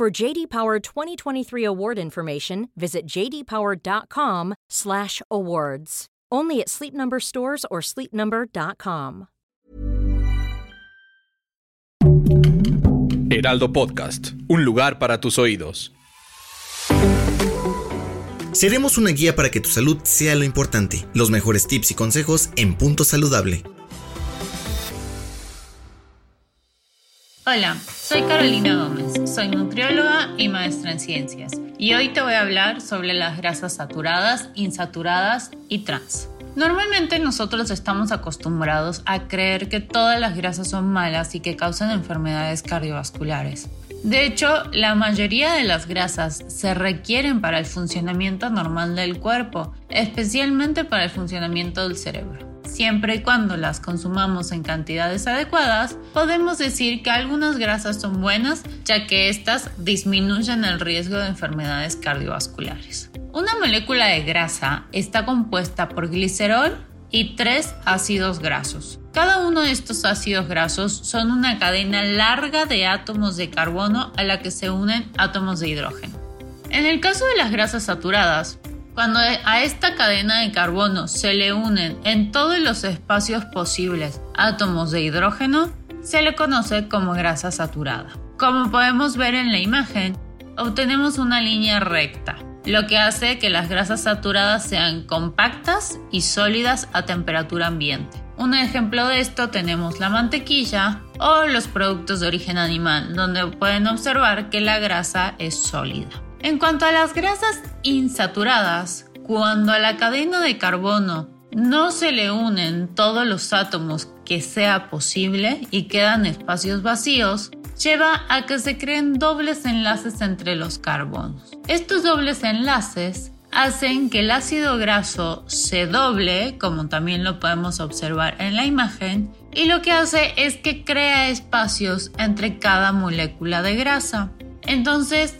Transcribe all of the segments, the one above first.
For JD Power 2023 award information, visit jdpower.com/awards. Only at Sleep Number stores or sleepnumber.com. Heraldo Podcast, un lugar para tus oídos. Seremos una guía para que tu salud sea lo importante. Los mejores tips y consejos en Punto Saludable. Hola, soy Carolina Gómez, soy nutrióloga y maestra en ciencias y hoy te voy a hablar sobre las grasas saturadas, insaturadas y trans. Normalmente nosotros estamos acostumbrados a creer que todas las grasas son malas y que causan enfermedades cardiovasculares. De hecho, la mayoría de las grasas se requieren para el funcionamiento normal del cuerpo, especialmente para el funcionamiento del cerebro siempre y cuando las consumamos en cantidades adecuadas, podemos decir que algunas grasas son buenas ya que éstas disminuyen el riesgo de enfermedades cardiovasculares. Una molécula de grasa está compuesta por glicerol y tres ácidos grasos. Cada uno de estos ácidos grasos son una cadena larga de átomos de carbono a la que se unen átomos de hidrógeno. En el caso de las grasas saturadas, cuando a esta cadena de carbono se le unen en todos los espacios posibles átomos de hidrógeno, se le conoce como grasa saturada. Como podemos ver en la imagen, obtenemos una línea recta, lo que hace que las grasas saturadas sean compactas y sólidas a temperatura ambiente. Un ejemplo de esto tenemos la mantequilla o los productos de origen animal, donde pueden observar que la grasa es sólida. En cuanto a las grasas insaturadas, cuando a la cadena de carbono no se le unen todos los átomos que sea posible y quedan espacios vacíos, lleva a que se creen dobles enlaces entre los carbonos. Estos dobles enlaces hacen que el ácido graso se doble, como también lo podemos observar en la imagen, y lo que hace es que crea espacios entre cada molécula de grasa. Entonces,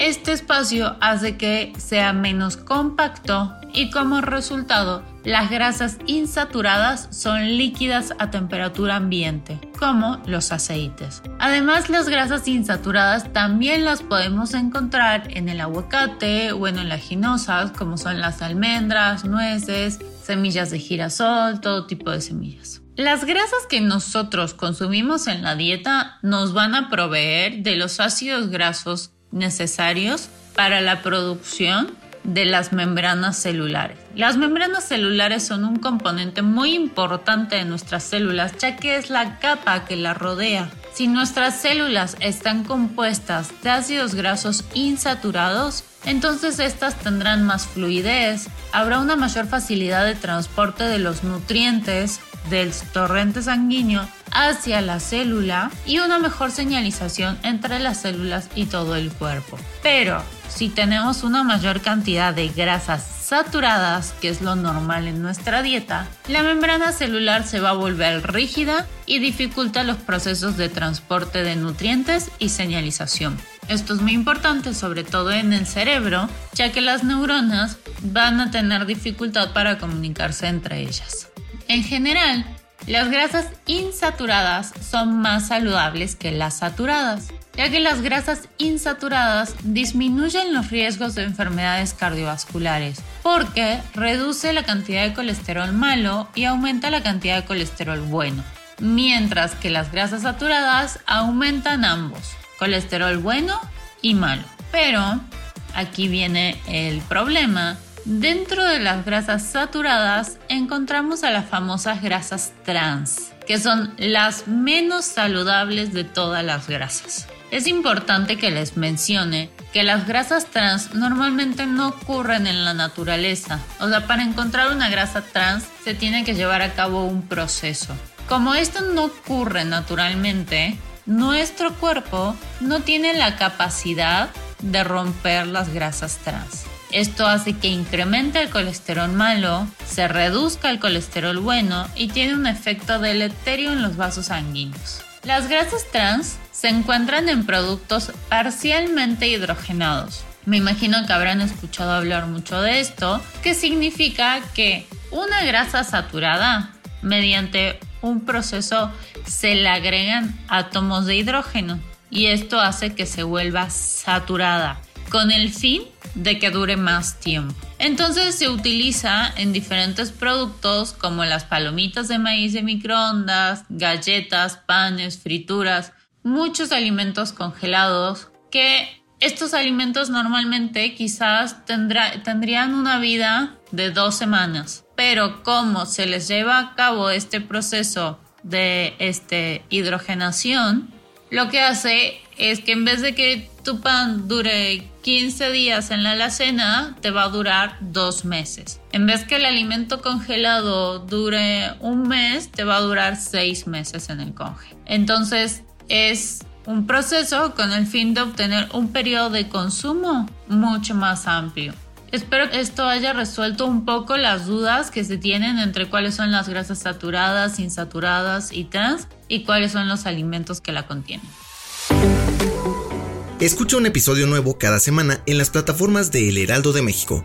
este espacio hace que sea menos compacto y como resultado las grasas insaturadas son líquidas a temperatura ambiente, como los aceites. Además, las grasas insaturadas también las podemos encontrar en el aguacate o en las ginosas, como son las almendras, nueces, semillas de girasol, todo tipo de semillas. Las grasas que nosotros consumimos en la dieta nos van a proveer de los ácidos grasos necesarios para la producción de las membranas celulares. Las membranas celulares son un componente muy importante de nuestras células ya que es la capa que las rodea. Si nuestras células están compuestas de ácidos grasos insaturados, entonces estas tendrán más fluidez, habrá una mayor facilidad de transporte de los nutrientes del torrente sanguíneo hacia la célula y una mejor señalización entre las células y todo el cuerpo. Pero si tenemos una mayor cantidad de grasas saturadas, que es lo normal en nuestra dieta, la membrana celular se va a volver rígida y dificulta los procesos de transporte de nutrientes y señalización. Esto es muy importante, sobre todo en el cerebro, ya que las neuronas van a tener dificultad para comunicarse entre ellas. En general, las grasas insaturadas son más saludables que las saturadas, ya que las grasas insaturadas disminuyen los riesgos de enfermedades cardiovasculares, porque reduce la cantidad de colesterol malo y aumenta la cantidad de colesterol bueno, mientras que las grasas saturadas aumentan ambos, colesterol bueno y malo. Pero aquí viene el problema Dentro de las grasas saturadas encontramos a las famosas grasas trans, que son las menos saludables de todas las grasas. Es importante que les mencione que las grasas trans normalmente no ocurren en la naturaleza. O sea, para encontrar una grasa trans se tiene que llevar a cabo un proceso. Como esto no ocurre naturalmente, nuestro cuerpo no tiene la capacidad de romper las grasas trans. Esto hace que incremente el colesterol malo, se reduzca el colesterol bueno y tiene un efecto deleterio en los vasos sanguíneos. Las grasas trans se encuentran en productos parcialmente hidrogenados. Me imagino que habrán escuchado hablar mucho de esto, que significa que una grasa saturada, mediante un proceso, se le agregan átomos de hidrógeno y esto hace que se vuelva saturada con el fin de que dure más tiempo. Entonces se utiliza en diferentes productos como las palomitas de maíz de microondas, galletas, panes, frituras, muchos alimentos congelados que estos alimentos normalmente quizás tendrían una vida de dos semanas, pero como se les lleva a cabo este proceso de este, hidrogenación, lo que hace es que en vez de que tu pan dure 15 días en la alacena, te va a durar dos meses. En vez que el alimento congelado dure un mes, te va a durar seis meses en el conge. Entonces es un proceso con el fin de obtener un periodo de consumo mucho más amplio. Espero que esto haya resuelto un poco las dudas que se tienen entre cuáles son las grasas saturadas, insaturadas y trans y cuáles son los alimentos que la contienen. Escucha un episodio nuevo cada semana en las plataformas de El Heraldo de México.